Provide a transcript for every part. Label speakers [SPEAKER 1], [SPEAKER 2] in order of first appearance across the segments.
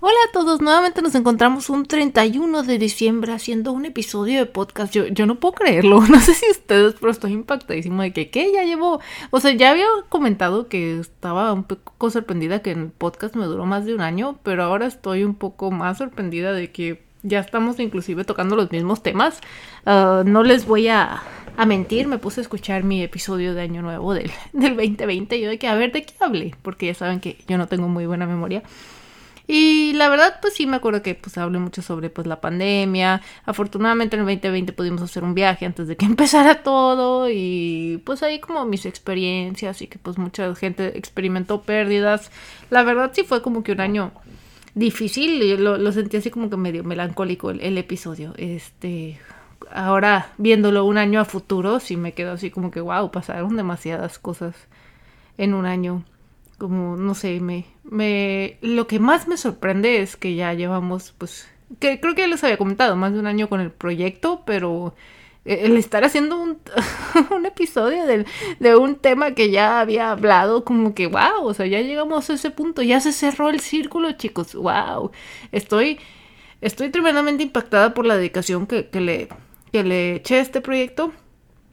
[SPEAKER 1] Hola a todos, nuevamente nos encontramos un 31 de diciembre haciendo un episodio de podcast. Yo, yo no puedo creerlo, no sé si ustedes, pero estoy impactadísimo de que, ¿qué? Ya llevo, o sea, ya había comentado que estaba un poco sorprendida que el podcast me duró más de un año, pero ahora estoy un poco más sorprendida de que ya estamos inclusive tocando los mismos temas. Ah, no les voy a, a, mentir, me puse a escuchar mi episodio de Año Nuevo del, del 2020 y yo de que a ver de qué hablé, porque ya saben que yo no tengo muy buena memoria. Y la verdad, pues sí me acuerdo que pues hablé mucho sobre pues la pandemia. Afortunadamente en el 2020 pudimos hacer un viaje antes de que empezara todo y pues ahí como mis experiencias y que pues mucha gente experimentó pérdidas. La verdad sí fue como que un año difícil, lo, lo sentí así como que medio melancólico el, el episodio. Este, ahora viéndolo un año a futuro, sí me quedo así como que wow, pasaron demasiadas cosas en un año como no sé, me, me, lo que más me sorprende es que ya llevamos, pues, que creo que ya les había comentado, más de un año con el proyecto, pero el estar haciendo un, un episodio de, de, un tema que ya había hablado, como que, wow, o sea, ya llegamos a ese punto, ya se cerró el círculo, chicos, wow, estoy, estoy tremendamente impactada por la dedicación que, que le, que le eché a este proyecto.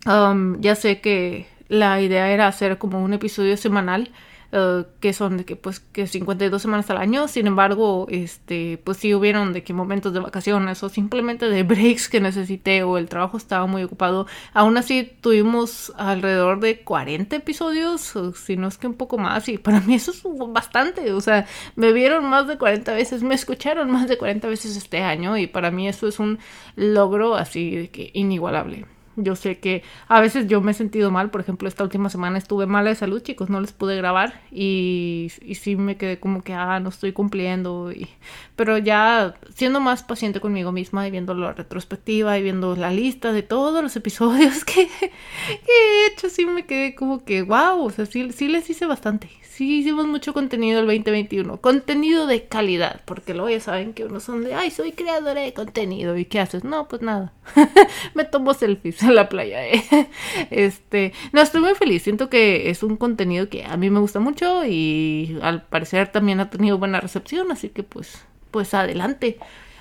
[SPEAKER 1] Um, ya sé que la idea era hacer como un episodio semanal, Uh, que son de que pues que 52 semanas al año. Sin embargo este pues sí hubieron de que momentos de vacaciones o simplemente de breaks que necesité o el trabajo estaba muy ocupado. Aún así tuvimos alrededor de 40 episodios o si no es que un poco más y para mí eso es bastante. O sea me vieron más de 40 veces me escucharon más de 40 veces este año y para mí eso es un logro así de que inigualable yo sé que a veces yo me he sentido mal, por ejemplo, esta última semana estuve mala de salud, chicos, no les pude grabar y, y sí me quedé como que, ah, no estoy cumpliendo. Y, pero ya siendo más paciente conmigo misma y viendo la retrospectiva y viendo la lista de todos los episodios que, he hecho, sí me quedé como que, wow, o sea, sí, sí les hice bastante, sí hicimos mucho contenido el 2021. Contenido de calidad, porque luego ya saben que uno son de, ay, soy creadora de contenido. ¿Y qué haces? No, pues nada. Me tomo selfies la playa. ¿eh? Este, no, estoy muy feliz. Siento que es un contenido que a mí me gusta mucho y al parecer también ha tenido buena recepción, así que pues, pues adelante.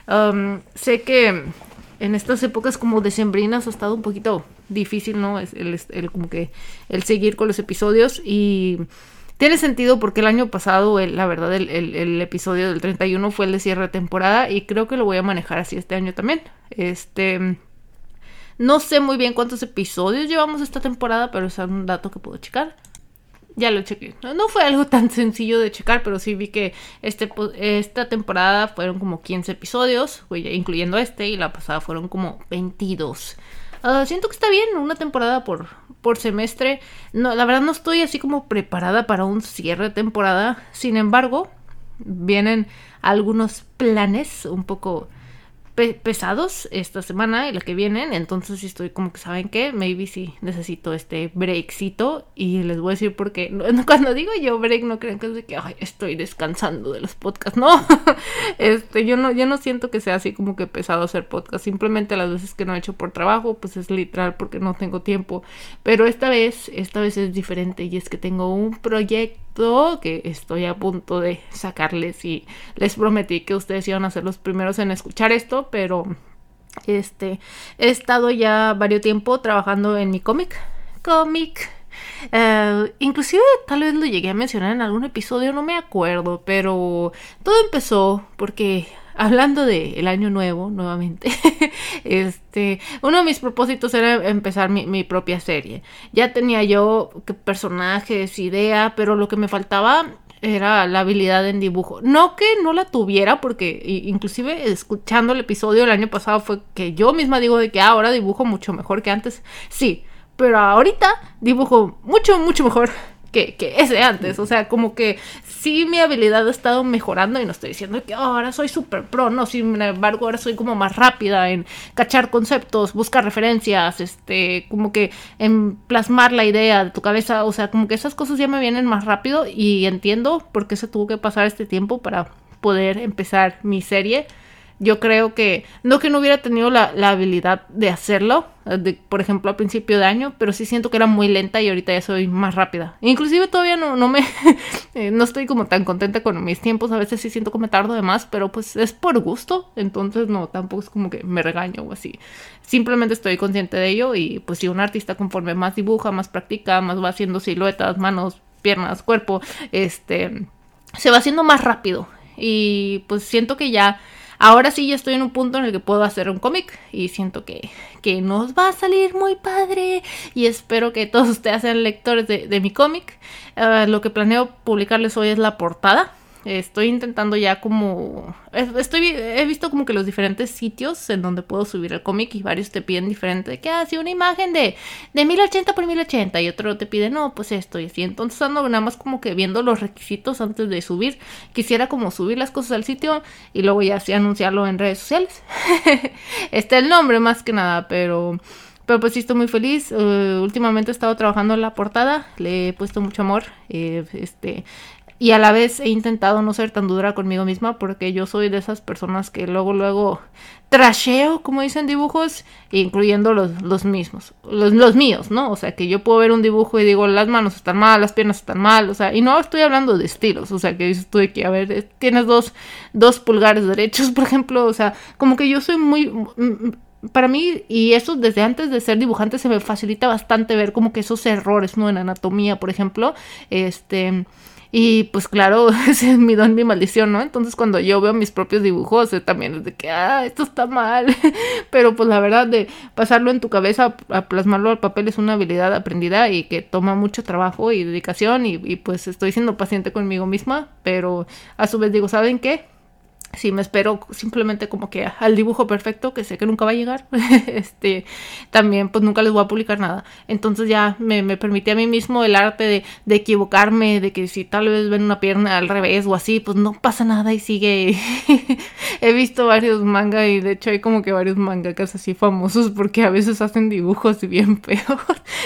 [SPEAKER 1] Um, sé que en estas épocas como decembrinas ha estado un poquito difícil, ¿no? Es el, el, como que el seguir con los episodios y tiene sentido porque el año pasado, el, la verdad, el, el, el, episodio del 31 fue el de cierre de temporada y creo que lo voy a manejar así este año también. Este. No sé muy bien cuántos episodios llevamos esta temporada, pero es un dato que puedo checar. Ya lo chequé. No, fue algo tan sencillo de checar, pero sí vi que este, esta temporada fueron como 15 episodios, incluyendo este, y la pasada fueron como 22. Uh, siento que está bien, una temporada por, por semestre. No, la verdad no estoy así como preparada para un cierre de temporada. Sin embargo, vienen algunos planes un poco pesados esta semana y la que vienen. Entonces estoy como que, ¿saben qué? Maybe sí necesito este breakcito. Y les voy a decir porque cuando digo yo break, no crean que es de que estoy descansando de los podcasts. No, este, yo no, yo no siento que sea así como que pesado hacer podcast. Simplemente las veces que no he hecho por trabajo, pues es literal porque no tengo tiempo. Pero esta vez, esta vez es diferente y es que tengo un proyecto que estoy a punto de sacarles y les prometí que ustedes iban a ser los primeros en escuchar esto, pero este he estado ya varios tiempo trabajando en mi cómic, cómic. Uh, inclusive tal vez lo llegué a mencionar en algún episodio, no me acuerdo, pero todo empezó porque hablando del el año nuevo, nuevamente, este, uno de mis propósitos era empezar mi, mi, propia serie. Ya tenía yo personajes, idea, pero lo que me faltaba era la habilidad en dibujo. No que no la tuviera, porque inclusive escuchando el episodio del año pasado fue que yo misma digo de que ah, ahora dibujo mucho mejor que antes. Sí, pero ahorita dibujo mucho, mucho mejor que, que ese antes. O sea, como que sí mi habilidad ha estado mejorando y no estoy diciendo que ahora soy súper pro, no, sin embargo ahora soy como más rápida en cachar conceptos, buscar referencias, este, como que en plasmar la idea de tu cabeza, o sea, como que esas cosas ya me vienen más rápido y entiendo por qué se tuvo que pasar este tiempo para poder empezar mi serie. Yo creo que, no que no hubiera tenido la, la habilidad de hacerlo, de, por ejemplo, a principio de año, pero sí siento que era muy lenta y ahorita ya soy más rápida. Inclusive todavía no, no me, eh, no estoy como tan contenta con mis tiempos, a veces sí siento que me tardo de más, pero pues es por gusto, entonces no, tampoco es como que me regaño o así. Simplemente estoy consciente de ello y pues si un artista conforme más dibuja, más practica, más va haciendo siluetas, manos, piernas, cuerpo, este, se va haciendo más rápido. Y pues siento que ya Ahora sí ya estoy en un punto en el que puedo hacer un cómic y siento que, que nos va a salir muy padre y espero que todos ustedes sean lectores de, mi cómic. Ah, lo que planeo publicarles hoy es la portada Estoy intentando ya como... Estoy, he visto como que los diferentes sitios en donde puedo subir el cómic y varios te piden diferente. Que hace una imagen de, de 1080 por 1080 y otro te pide, no, pues esto y así. Entonces ando nada más como que viendo los requisitos antes de subir. Quisiera como subir las cosas al sitio y luego ya así anunciarlo en redes sociales. Está el nombre más que nada, pero... Pero pues sí estoy muy feliz. Uh, últimamente he estado trabajando en la portada. Le he puesto mucho amor. Eh, este, y a la vez he intentado no ser tan dura conmigo misma porque yo soy de esas personas que luego, luego trasheo, como dicen dibujos, incluyendo los, los mismos, los, los, míos, ¿no? O sea, que yo puedo ver un dibujo y digo, las manos están mal, las piernas están mal, o sea, y no estoy hablando de estilos, o sea, que dices tú de que, a ver, tienes dos, dos pulgares derechos, por ejemplo, o sea, como que yo soy muy para mí, y eso desde antes de ser dibujante, se me facilita bastante ver como que esos errores, ¿no? En anatomía, por ejemplo, este, y pues claro, es mi don, mi maldición, ¿no? Entonces cuando yo veo mis propios dibujos, eh, también es de que, ah, esto está mal. Pero pues la verdad de pasarlo en tu cabeza, a plasmarlo al papel es una habilidad aprendida y que toma mucho trabajo y dedicación y, y pues estoy siendo paciente conmigo misma, pero a su vez digo, ¿saben qué? Si me espero simplemente como que al dibujo perfecto, que sé que nunca va a llegar, este, también pues nunca les voy a publicar nada. Entonces ya me, me permití a mí mismo el arte de, de, equivocarme, de que si tal vez ven una pierna al revés o así, pues no pasa nada y sigue. He visto varios manga y de hecho hay como que varios mangakas así famosos porque a veces hacen dibujos bien peor.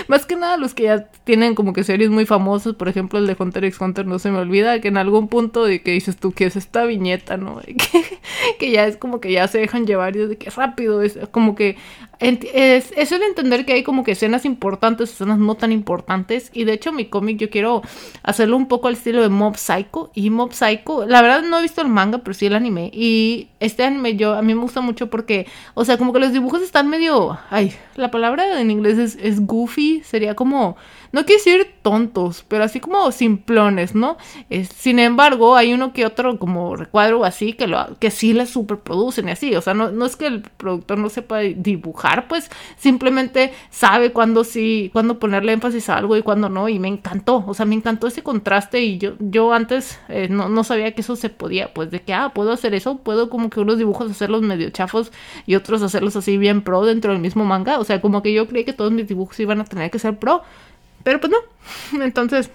[SPEAKER 1] Más que nada los que ya tienen como que series muy famosos, por ejemplo el de Hunter x Hunter no se me olvida que en algún punto de que dices tú que es esta viñeta, ¿no? que, ya es como que ya se dejan llevar y de que rápido, es como que es, es el entender que hay como que escenas importantes, escenas no tan importantes y de hecho mi cómic yo quiero hacerlo un poco al estilo de Mob Psycho y Mob Psycho, la verdad no he visto el manga pero sí el anime y este anime yo a mí me gusta mucho porque, o sea, como que los dibujos están medio, ay, la palabra en inglés es, es goofy, sería como no quiero decir tontos, pero así como simplones, ¿no? sin embargo, hay uno que otro como recuadro así que, lo, que sí le superproducen y así, o sea, no, no es que el productor no sepa dibujar, pues simplemente sabe cuándo sí, cuándo ponerle énfasis a algo y cuándo no, y me encantó, o sea, me encantó ese contraste y yo, yo antes eh, no, no sabía que eso se podía, pues de que, ah, puedo hacer eso, puedo como que unos dibujos hacerlos medio chafos y otros hacerlos así bien pro dentro del mismo manga, o sea, como que yo creí que todos mis dibujos iban a tener que ser pro, pero pues no. Entonces,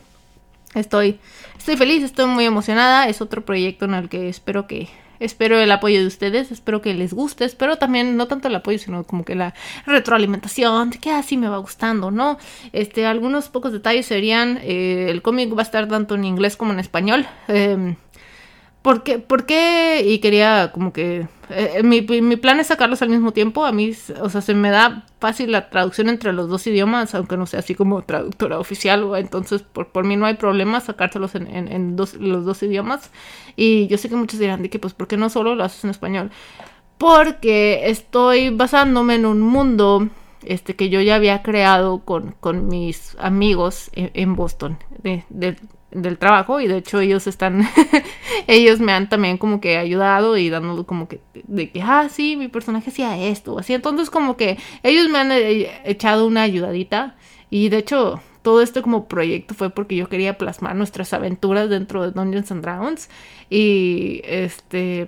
[SPEAKER 1] estoy, estoy feliz, estoy muy emocionada. Es otro proyecto en el que espero que espero el apoyo de ustedes, espero que les guste, espero también no tanto el apoyo, sino como que la retroalimentación, que así me va gustando, ¿no? Este, algunos pocos detalles serían, eh, el cómic va a estar tanto en inglés como en español. Eh, ¿Por qué? Y quería como que... Eh, mi, mi, plan es sacarlos al mismo tiempo. A mí, o sea, se me da fácil la traducción entre los dos idiomas, aunque no sea así como traductora oficial. Entonces, por, por mí no hay problema sacárselos en, en, dos, los dos idiomas. Y yo sé que muchos dirán de que, pues, ¿por qué no solo lo haces en español? Porque estoy basándome en un mundo este, que yo ya había creado con, con mis amigos en, en Boston. De, del trabajo y de hecho ellos están ellos me han también como que ayudado y dando como que de que ah sí mi personaje hacía esto así. Entonces como que ellos me han eh, echado una ayudadita y de hecho todo este como proyecto fue porque yo quería plasmar nuestras aventuras dentro de Dungeons and Dragons y este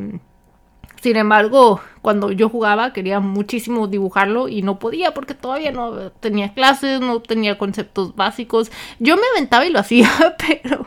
[SPEAKER 1] sin embargo cuando yo jugaba quería muchísimo dibujarlo y no podía porque todavía no tenía clases, no tenía conceptos básicos. Yo me aventaba y lo hacía, pero,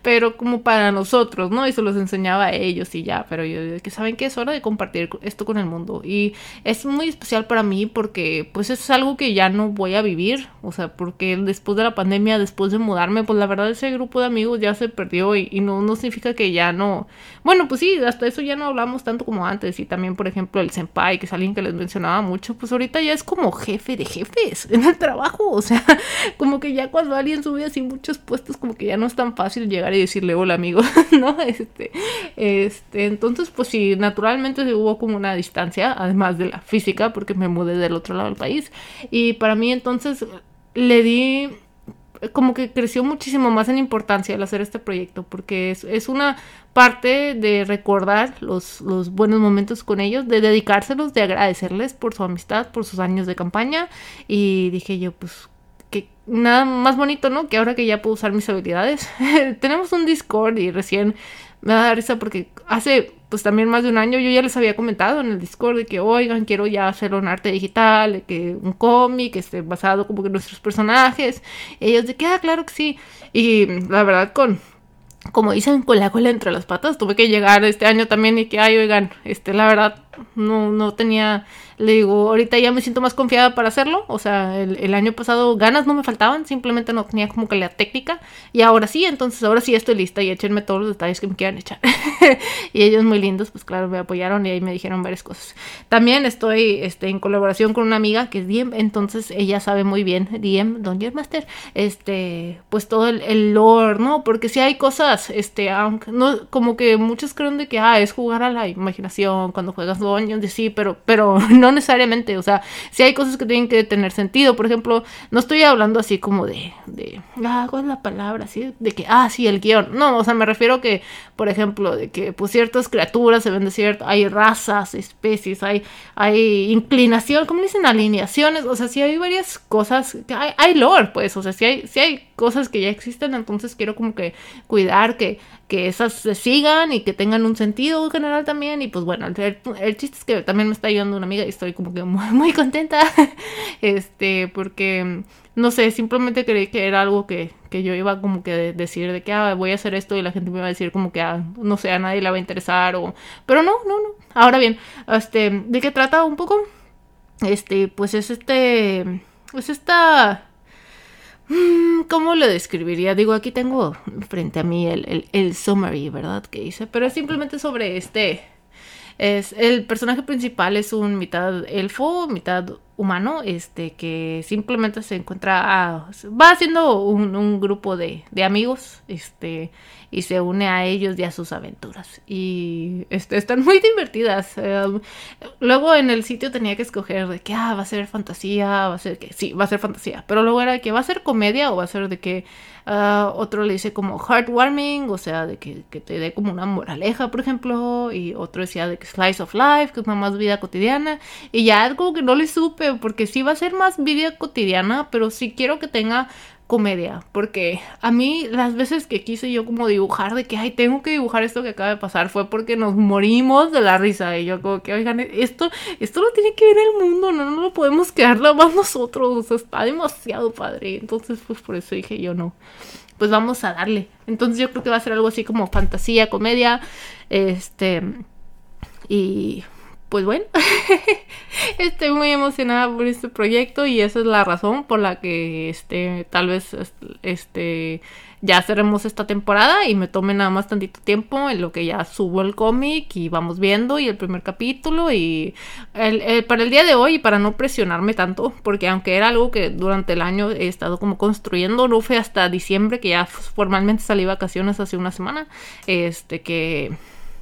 [SPEAKER 1] pero como para nosotros, ¿no? Y se los enseñaba a ellos y ya, pero yo que saben que es hora de compartir esto con el mundo y es muy especial para mí porque pues es algo que ya no voy a vivir, o sea, porque después de la pandemia, después de mudarme, pues la verdad ese grupo de amigos ya se perdió y, y no, no significa que ya no, bueno, pues sí, hasta eso ya no hablamos tanto como antes. Y también, por el senpai, que es alguien que les mencionaba mucho, pues ahorita ya es como jefe de jefes en el trabajo. O sea, como que ya cuando alguien sube así muchos puestos, como que ya no es tan fácil llegar y decirle hola amigo, ¿no? Este, este, entonces, pues sí, naturalmente hubo como una distancia, además de la física, porque me mudé del otro lado del país. Y para mí entonces le di como que creció muchísimo más en importancia al hacer este proyecto, porque es, es una parte de recordar los, los, buenos momentos con ellos, de dedicárselos, de agradecerles por su amistad, por sus años de campaña. Y dije yo, pues, que nada más bonito, ¿no? Que ahora que ya puedo usar mis habilidades. Tenemos un Discord y recién me da risa porque hace pues también más de un año yo ya les había comentado en el Discord de que oigan quiero ya hacer un arte digital, que un cómic esté basado como que en nuestros personajes. ellos de que ah claro que sí y la verdad con como dicen con la cola entre las patas tuve que llegar este año también y que ay oigan este la verdad no no tenía le digo, ahorita ya me siento más confiada para hacerlo. O sea, el, año pasado ganas no me faltaban, simplemente no tenía como que la técnica. Y ahora sí, entonces ahora sí estoy lista y échenme todos los detalles que me quieran echar. y ellos muy lindos, pues claro, me apoyaron y ahí me dijeron varias cosas. También estoy este, en colaboración con una amiga que es Diem, entonces ella sabe muy bien, Diem, Dungeon Master, este, pues todo el, el lore, ¿no? Porque si hay cosas, este, aunque no, como que muchos creen de que, ah, es jugar a la imaginación cuando juegas Dungeons, sí, pero, pero no necesariamente, o sea, si hay cosas que tienen que tener sentido, por ejemplo, no estoy hablando así como de, de, ah, ¿cuál es la palabra? Así, de que, ah, sí, el guion, no, o sea, me refiero que, por ejemplo, de que pues ciertas criaturas se ven de cierto, hay razas, especies, hay, hay inclinación, ¿cómo dicen? Alineaciones, o sea, si hay varias cosas, hay, hay lore, pues, o sea, si hay, si hay cosas que ya existen, entonces quiero como que cuidar que, que esas se sigan y que tengan un sentido general también. Y pues bueno, el, chiste es que también me está ayudando una amiga y estoy como que muy, muy contenta. este, porque no sé, simplemente creí que era algo que, que yo iba como que decir de que ah, voy a hacer esto y la gente me iba a decir como que ah, no sé, a nadie le va a interesar o... Pero no, no, no. Ahora bien, este, ¿de qué trata un poco? Este, pues es este... Es esta Mm, ¿Cómo lo describiría? Digo, aquí tengo frente a mí el, el, summary, ¿verdad? Que hice, pero es simplemente sobre este. Es, el personaje principal es un mitad elfo, mitad humano, este, que simplemente se encuentra, ah, va haciendo un, grupo de, de, amigos, este, y se une a ellos y a sus aventuras. Y este, están muy divertidas. Em, luego en el sitio tenía que escoger de que, ah, va a ser fantasía, va a ser que, sí, va a ser fantasía, pero luego era de que va a ser comedia o va a ser de que uh, otro le dice como heartwarming, o sea, de que, te dé como una moraleja, por ejemplo, y otro decía de que slice of life, que es más vida cotidiana, y ya algo que no le supe porque sí va a ser más vida cotidiana, pero sí quiero que tenga comedia, porque a mí las veces que quise yo como dibujar de que, ay, tengo que dibujar esto que acaba de pasar, fue porque nos morimos de la risa, y yo como que, oigan, esto, esto lo tiene que ver el mundo, no, no lo podemos quedar más nosotros, está demasiado padre, entonces pues por eso dije yo no, pues vamos a darle, entonces yo creo que va a ser algo así como fantasía, comedia, este, y pues bueno, estoy muy emocionada por este proyecto y esa es la razón por la que este tal vez este ya cerremos esta temporada y me tome nada más tantito tiempo en lo que ya subo el cómic y vamos viendo y el primer capítulo y el, para el día de hoy para no presionarme tanto porque aunque era algo que durante el año he estado como construyendo no fue hasta diciembre que ya formalmente salí vacaciones hace una semana este que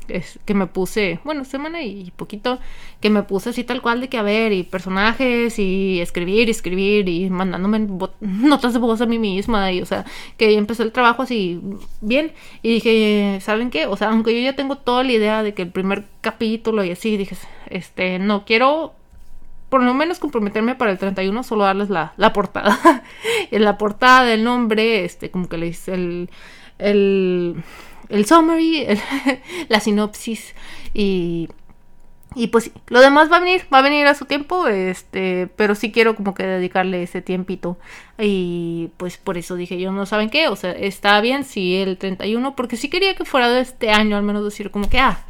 [SPEAKER 1] es, que me puse, bueno, semana y poquito, que me puse así tal cual de que a ver, y personajes, y escribir, y escribir, y mandándome notas de voz a mí misma, y o sea, que empecé el trabajo así bien, y dije, ¿saben qué? O sea, aunque yo ya tengo toda la idea de que el primer capítulo y así, dije, este, no quiero por lo menos comprometerme para el 31, solo darles la, la portada. en la portada, el nombre, este, como que le hice el, el el summary, la sinopsis y, y pues lo demás va a venir, va a venir a su tiempo, este, pero sí quiero como que dedicarle ese tiempito. Y pues por eso dije yo, no saben qué, o sea, está bien si el 31, porque sí quería que fuera de este año, al menos decir como que, ah,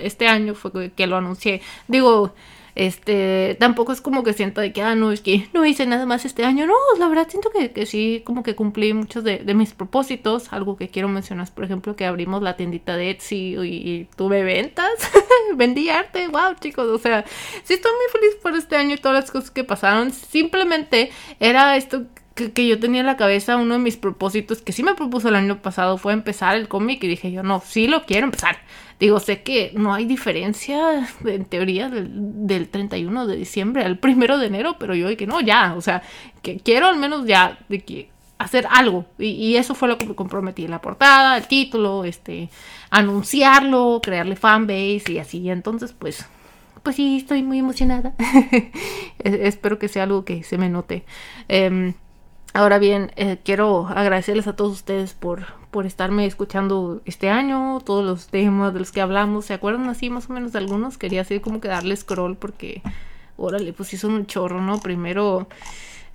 [SPEAKER 1] este año fue que lo anuncié, digo, Este, tampoco es como que siento de que, ah, no, es que no hice nada más este año. No, la verdad siento que, que sí, como que cumplí muchos de, de, mis propósitos. Algo que quiero mencionar es, por ejemplo, que abrimos la tiendita de Etsy y, tuve ventas. Vendí arte, wow, chicos. O sea, sí estoy muy feliz por este año y todas las cosas que pasaron. Simplemente era esto que, yo tenía en la cabeza, uno de mis propósitos que sí me propuso el año pasado fue empezar el cómic y dije yo, no, sí lo quiero empezar. Digo, sé que no hay diferencia en teoría del, 31 de diciembre al primero de enero, pero yo dije, no, ya, o sea, que quiero al menos ya de que hacer algo. Y, eso fue lo que me comprometí, la portada, el título, este, anunciarlo, crearle fanbase y así. Entonces, pues, pues sí, estoy muy emocionada. Espero que sea algo que se me note. Em, ahora bien, eh, quiero agradecerles a todos ustedes por, por estarme escuchando este año, todos los temas de los que hablamos. ¿Se acuerdan así más o menos de algunos? Quería así como que darle scroll porque, órale, pues son un chorro, ¿no? Primero,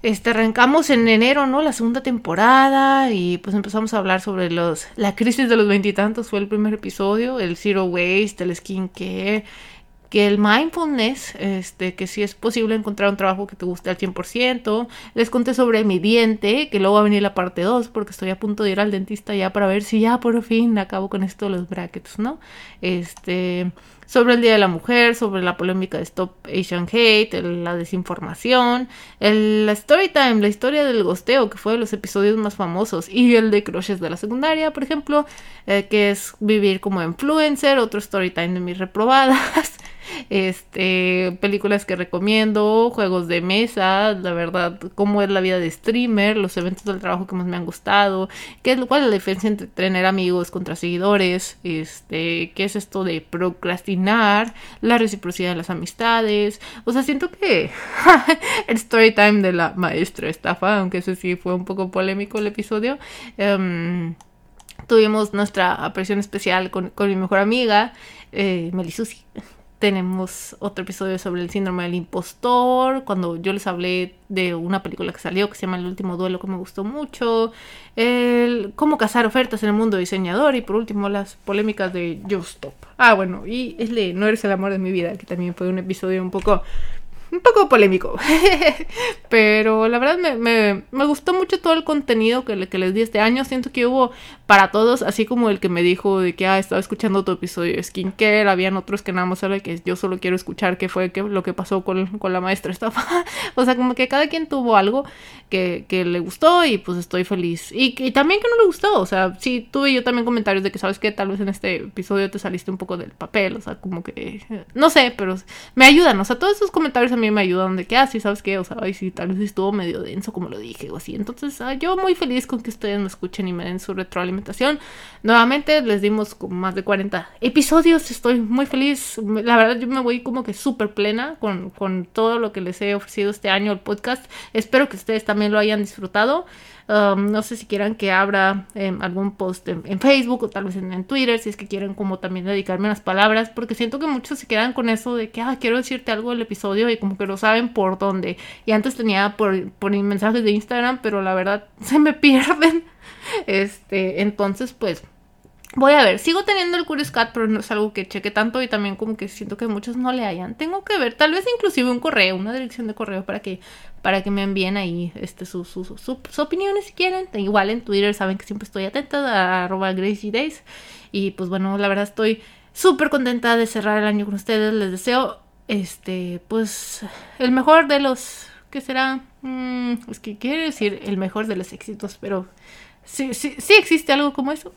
[SPEAKER 1] este, arrancamos en enero, ¿no? La segunda temporada y pues empezamos a hablar sobre los, la crisis de los veintitantos fue el primer episodio, el zero waste, el skincare que el mindfulness, este, que si es posible encontrar un trabajo que te guste al 100%. Les conté sobre mi diente, que luego va a venir la parte 2, porque estoy a punto de ir al dentista ya para ver si ya por fin acabo con esto de los brackets, ¿no? Este, sobre el Día de la Mujer, sobre la polémica de Stop Asian Hate, la desinformación, el, la story time, la historia del gosteo, que fue de los episodios más famosos, y el de crushes de la secundaria, por ejemplo, eh, que es vivir como influencer, otro story time de mis reprobadas. Este, películas que recomiendo, juegos de mesa, la verdad, cómo es la vida de streamer, los eventos del trabajo que más me han gustado, qué es, cuál es la diferencia entre tener amigos contra seguidores, este, qué es esto de procrastinar, la reciprocidad de las amistades, o sea, siento que el story time de la maestra estafa, aunque ese sí fue un poco polémico el episodio, um, tuvimos nuestra apreciación especial con, con mi mejor amiga, eh, Melisusi tenemos otro episodio sobre el síndrome del impostor, cuando yo les hablé de una película que salió que se llama El último duelo que me gustó mucho, el cómo cazar ofertas en el mundo diseñador y por último las polémicas de Just Stop. Ah, bueno, y es de No eres el amor de mi vida, que también fue un episodio un poco un poco polémico. Pero la verdad me, me, gustó mucho todo el contenido que, que, les di este año. Siento que hubo para todos, así como el que me dijo de que ah, estaba escuchando tu episodio de skincare. Habían otros que nada más era que yo solo quiero escuchar qué fue que, lo que pasó con, con la maestra estafa. o sea, como que cada quien tuvo algo que, que le gustó y pues estoy feliz. Y, y, también que no le gustó. O sea, sí, tuve yo también comentarios de que sabes que tal vez en este episodio te saliste un poco del papel. O sea, como que no sé, pero me ayudan. O sea, todos esos comentarios a mí me ayudan de que, ah, sí, ¿sabes qué? O sea, ay, sí, tal vez estuvo medio denso como lo dije o así. Entonces, ah, yo muy feliz con que ustedes me escuchen y me den su retroalimentación. Nuevamente, les dimos como más de 40 episodios. Estoy muy feliz. La verdad, yo me voy como que súper plena con, con todo lo que les he ofrecido este año el podcast. Espero que ustedes también lo hayan disfrutado. Um, no sé si quieran que abra em, algún post en, Facebook o tal vez en, Twitter, si es que quieren como también dedicarme unas palabras, porque siento que muchos se quedan con eso de que, quiero decirte algo del episodio y como que no saben por dónde. Y antes tenía por, por mensajes de Instagram, pero la verdad se me pierden. Este, entonces pues Voy a ver, sigo teniendo el Curious Cat, pero no es algo que cheque tanto y también como que siento que muchos no le hayan. Tengo que ver, tal vez inclusive un correo, una dirección de correo para que, para que me envíen ahí este, sus su, su, opiniones si quieren. Igual en Twitter saben que siempre estoy atenta a arroba Gracie Days. Y pues bueno, la verdad estoy súper contenta de cerrar el año con ustedes. Les deseo, este, pues, el mejor de los, ¿qué será? Mm, es que quiere decir el mejor de los éxitos, pero Sí, sí, sí existe algo como eso.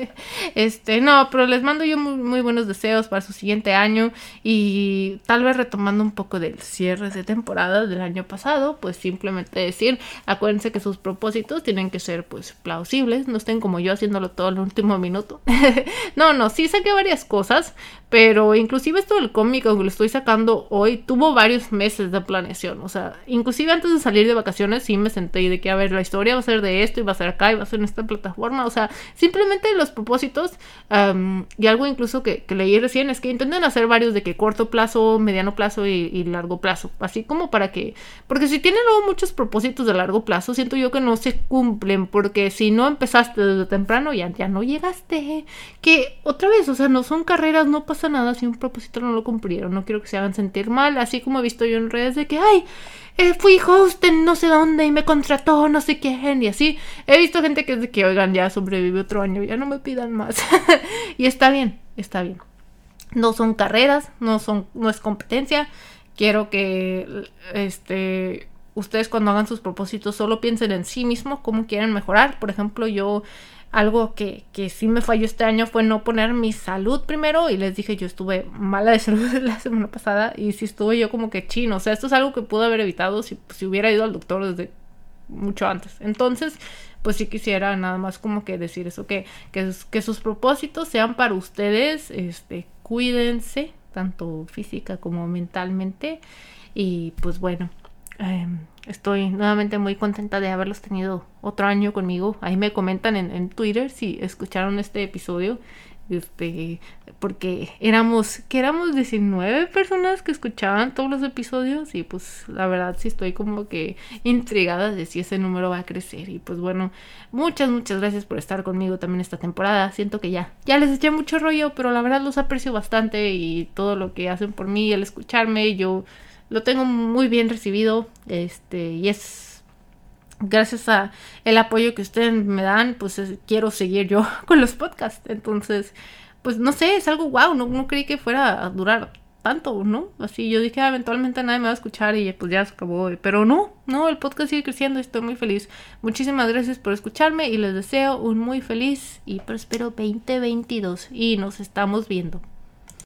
[SPEAKER 1] este, no, pero les mando yo muy, buenos deseos para su siguiente año y tal vez retomando un poco del cierre de temporada del año pasado, pues simplemente decir, acuérdense que sus propósitos tienen que ser pues plausibles, no estén como yo haciéndolo todo el último minuto. no, no, sí saqué varias cosas, pero inclusive esto del cómic, aunque lo estoy sacando hoy, tuvo varios meses de planeación, o sea, inclusive antes de salir de vacaciones sí me senté y de que a ver, la historia va a ser de esto y va a ser acá y va a ser en esta plataforma. O sea, simplemente los propósitos y algo incluso que, leí recién es que intenten hacer varios de que corto plazo, mediano plazo y, largo plazo. Así como para que... Porque si tienen luego muchos propósitos de largo plazo, siento yo que no se cumplen. Porque si no empezaste desde temprano, ya, ya no llegaste. Que otra vez, o sea, no son carreras, no pasa nada si un propósito no lo cumplieron. No quiero que se hagan sentir mal. Así como he visto yo en redes de que, ay, eh, fui host en no sé dónde y me contrató no sé quién y así. He visto gente que es de que, oigan, ya sobrevive otro año, ya no me pidan más. y está bien, está bien. No son carreras, no son, no es competencia. Quiero que este ustedes cuando hagan sus propósitos solo piensen en sí mismos, cómo quieren mejorar. Por ejemplo, yo algo que, que sí me falló este año fue no poner mi salud primero y les dije yo estuve mala de salud la semana pasada y sí estuve yo como que chino, o sea, esto es algo que pude haber evitado si, si hubiera ido al doctor desde mucho antes. Entonces, pues sí quisiera nada más como que decir eso, que, que, que sus propósitos sean para ustedes, este, cuídense, tanto física como mentalmente y pues bueno. Em, estoy nuevamente muy contenta de haberlos tenido otro año conmigo. Ahí me comentan en, Twitter si escucharon este episodio. Este, porque éramos, que éramos 19 personas que escuchaban todos los episodios y pues la verdad sí estoy como que intrigada de si ese número va a crecer y pues bueno, muchas, muchas gracias por estar conmigo también esta temporada. Siento que ya, ya les eché mucho rollo, pero la verdad los aprecio bastante y todo lo que hacen por mí, el escucharme, yo lo tengo muy bien recibido, este, y es gracias a el apoyo que ustedes me dan, pues quiero seguir yo con los podcasts. Entonces, pues no sé, es algo wow, no, no creí que fuera a durar tanto, ¿no? Así yo dije, ah, eventualmente nadie me va a escuchar y pues ya se acabó. Pero no, no, el podcast sigue creciendo y estoy muy feliz. Muchísimas gracias por escucharme y les deseo un muy feliz y próspero 2022 y nos estamos viendo.